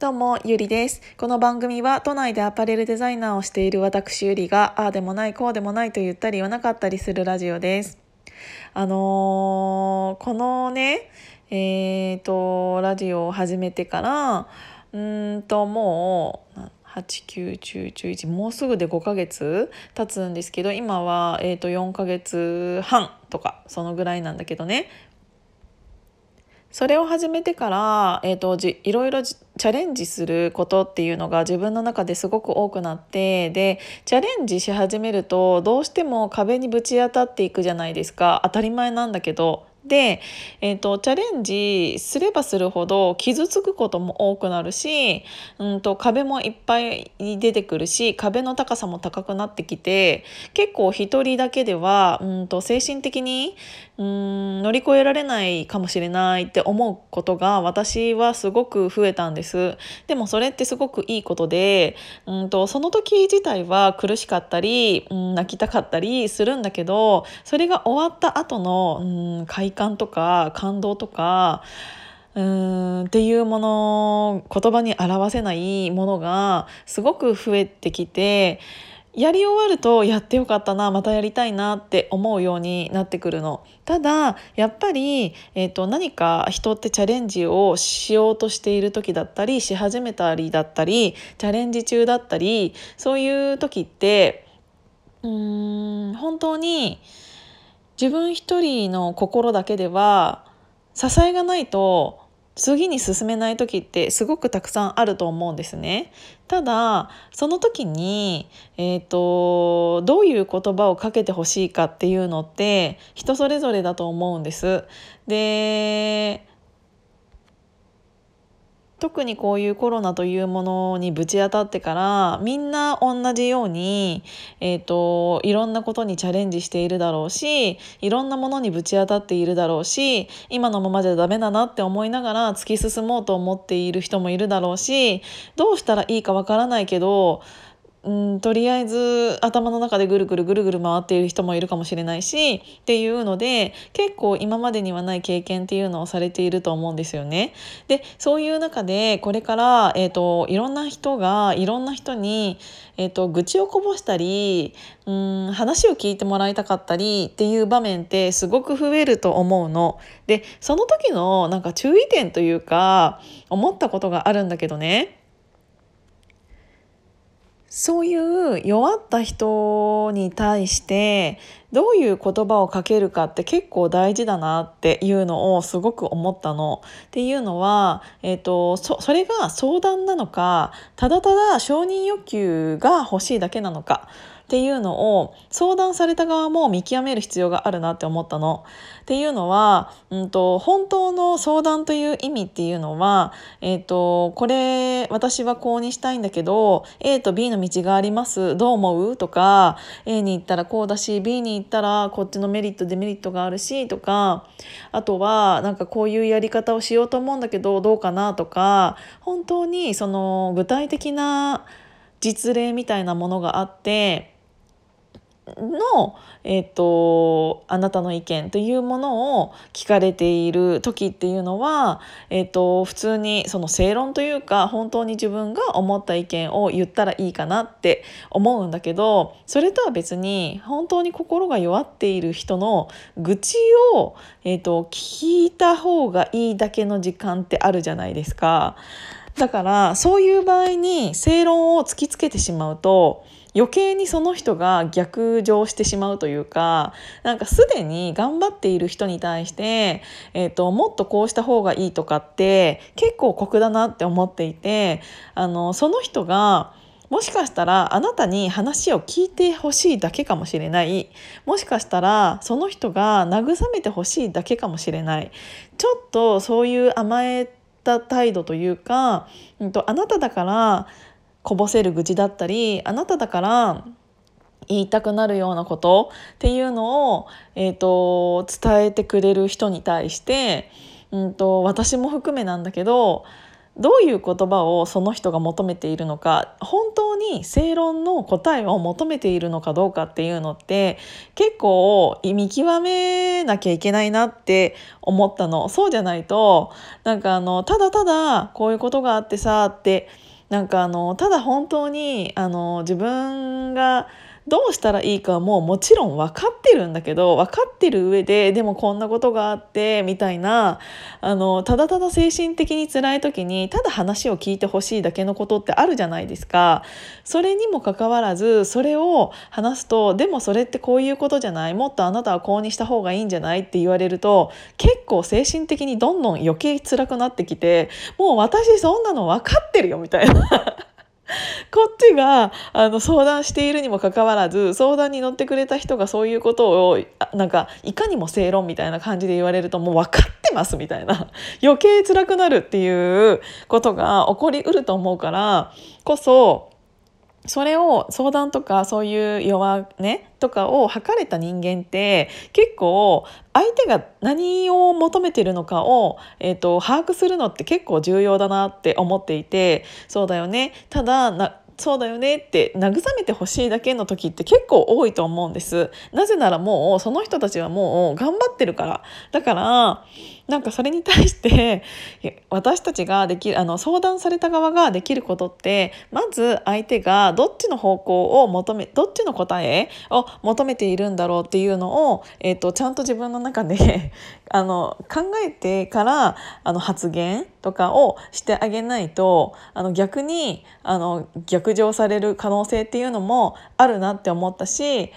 どうも、ゆりです。この番組は都内でアパレルデザイナーをしている私ゆりが、ああでもない、こうでもないと言ったり言わなかったりするラジオです。あのー、このね、えっ、ー、と、ラジオを始めてから、うんと、もう、8、9、10、11もうすぐで5ヶ月経つんですけど今は、えー、と4ヶ月半とかそのぐらいなんだけどねそれを始めてから、えーと、じいろいろチャレンジすることっていうのが自分の中ですごく多くなってでチャレンジし始めるとどうしても壁にぶち当たっていくじゃないですか。当たり前なんだけど。で、えーと、チャレンジすればするほど傷つくことも多くなるし、うんと、壁もいっぱい出てくるし壁の高さも高くなってきて結構一人だけでは、うんと、精神的に、うん、乗り越えられないかもしれないって思うことが私はすごく増えたんです。でもそれってすごくいいことで、うんと、その時自体は苦しかったり、うん、泣きたかったりするんだけどそれが終わった後の、うん、快感とか感動とかうーんっていうもの言葉に表せないものがすごく増えてきてやり終わるとやってよかったなまたやりたいなって思うようになってくるの。ただやっぱり、えーと、何か人ってチャレンジをしようとしている時だったりし始めたりだったりチャレンジ中だったりそういう時ってうーん本当に自分一人の心だけでは支えがないと次に進めない時ってすごくたくさんあると思うんですね。ただその時に、えーと、どういう言葉をかけてほしいかっていうのって人それぞれだと思うんです。で特にこういうコロナというものにぶち当たってからみんな同じように、えーと、いろんなことにチャレンジしているだろうしいろんなものにぶち当たっているだろうし今のままじゃダメだなって思いながら突き進もうと思っている人もいるだろうしどうしたらいいかわからないけどうんとりあえず頭の中でぐるぐるぐるぐる回っている人もいるかもしれないしっていうので結構今までにはない経験っていうのをされていると思うんですよね。でそういう中でこれから、えーと、いろんな人がいろんな人に、えーと、愚痴をこぼしたりうん話を聞いてもらいたかったりっていう場面ってすごく増えると思うの。でその時のなんか注意点というか思ったことがあるんだけどねそういう弱った人に対してどういう言葉をかけるかって結構大事だなっていうのをすごく思ったの。っていうのは、えーと、そそれが相談なのかただただ承認欲求が欲しいだけなのかっていうのを相談された側も見極める必要があるなって思ったの。っていうのは、うんと、本当の相談という意味っていうのは、えーと、これ私はこうにしたいんだけど A と B の道がありますどう思う？とか A に行ったらこうだし B に行ったらこっちのメリットデメリットがあるしとかあとはなんかこういうやり方をしようと思うんだけどどうかなとか本当にその具体的な実例みたいなものがあっての、えーと、あなたの意見というものを聞かれている時っていうのは、えーと、普通にその正論というか本当に自分が思った意見を言ったらいいかなって思うんだけどそれとは別に本当に心が弱っている人の愚痴を、えーと聞いた方がいいだけの時間ってあるじゃないですか。だからそういう場合に正論を突きつけてしまうと余計にその人が逆上してしまうというかなんかすでに頑張っている人に対して、えーと、もっとこうした方がいいとかって結構酷だなって思っていてあのその人がもしかしたらあなたに話を聞いてほしいだけかもしれない。もしかしたらその人が慰めてほしいだけかもしれない。ちょっとそういう甘えた態度というか、うん、とあなただからこぼせる愚痴だったりあなただから言いたくなるようなことっていうのを、えーと、伝えてくれる人に対して、うんと、私も含めなんだけどどういう言葉をその人が求めているのか本当に正論の答えを求めているのかどうかっていうのって結構見極めなきゃいけないなって思ったの。そうじゃないとなんかあのただただこういうことがあってさってなんかあのただ本当にあの自分がどうしたらいいかもうもちろん分かってるんだけど分かってる上ででもこんなことがあってみたいなあのただただ精神的に辛い時にただ話を聞いてほしいだけのことってあるじゃないですか。それにもかかわらずそれを話すとでもそれってこういうことじゃないもっとあなたはこうにした方がいいんじゃないって言われると結構精神的にどんどん余計辛くなってきてもう私そんなの分かってるよみたいな。こっちがあの相談しているにもかかわらず相談に乗ってくれた人がそういうことをなんかいかにも正論みたいな感じで言われるともう分かってますみたいな余計辛くなるっていうことが起こりうると思うからこそそれを相談とかそういう弱音とかを吐かれた人間って結構相手が何を求めてるのかを、えーと、把握するのって結構重要だなって思っていてそうだよね。ただそうだよねって慰めてほしいだけの時って結構多いと思うんです。なぜならもうその人たちはもう頑張ってるから。だからなんかそれに対して私たちができるあの相談された側ができることってまず相手がどっちの方向を求めどっちの答えを求めているんだろうっていうのを、えーと、ちゃんと自分の中で あの考えてからあの発言とかをしてあげないとあの逆にあの逆上される可能性っていうのもあるなって思ったし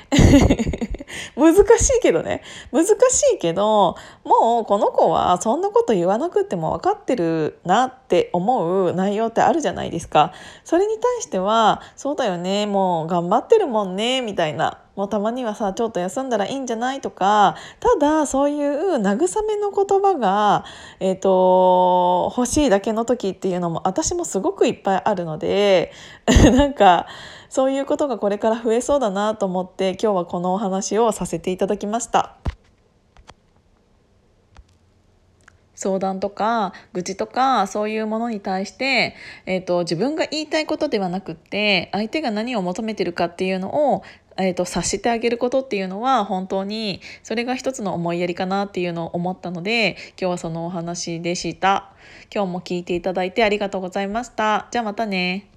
難しいけどね。難しいけどもうこの子はそんなこと言わなくても分かってるなって思う内容ってあるじゃないですか。それに対してはそうだよねもう頑張ってるもんねみたいな。もうたまにはさちょっと休んだらいいんじゃないとか。ただそういう慰めの言葉が、えーと、欲しいだけの時っていうのも私もすごくいっぱいあるので。なんかそういうことがこれから増えそうだなと思って今日はこのお話をさせていただきました。相談とか愚痴とかそういうものに対して、えーと、自分が言いたいことではなくって相手が何を求めてるかっていうのをえーと、察してあげることっていうのは本当にそれが一つの思いやりかなっていうのを思ったので今日はそのお話でした。今日も聞いていただいてありがとうございました。じゃあまたね。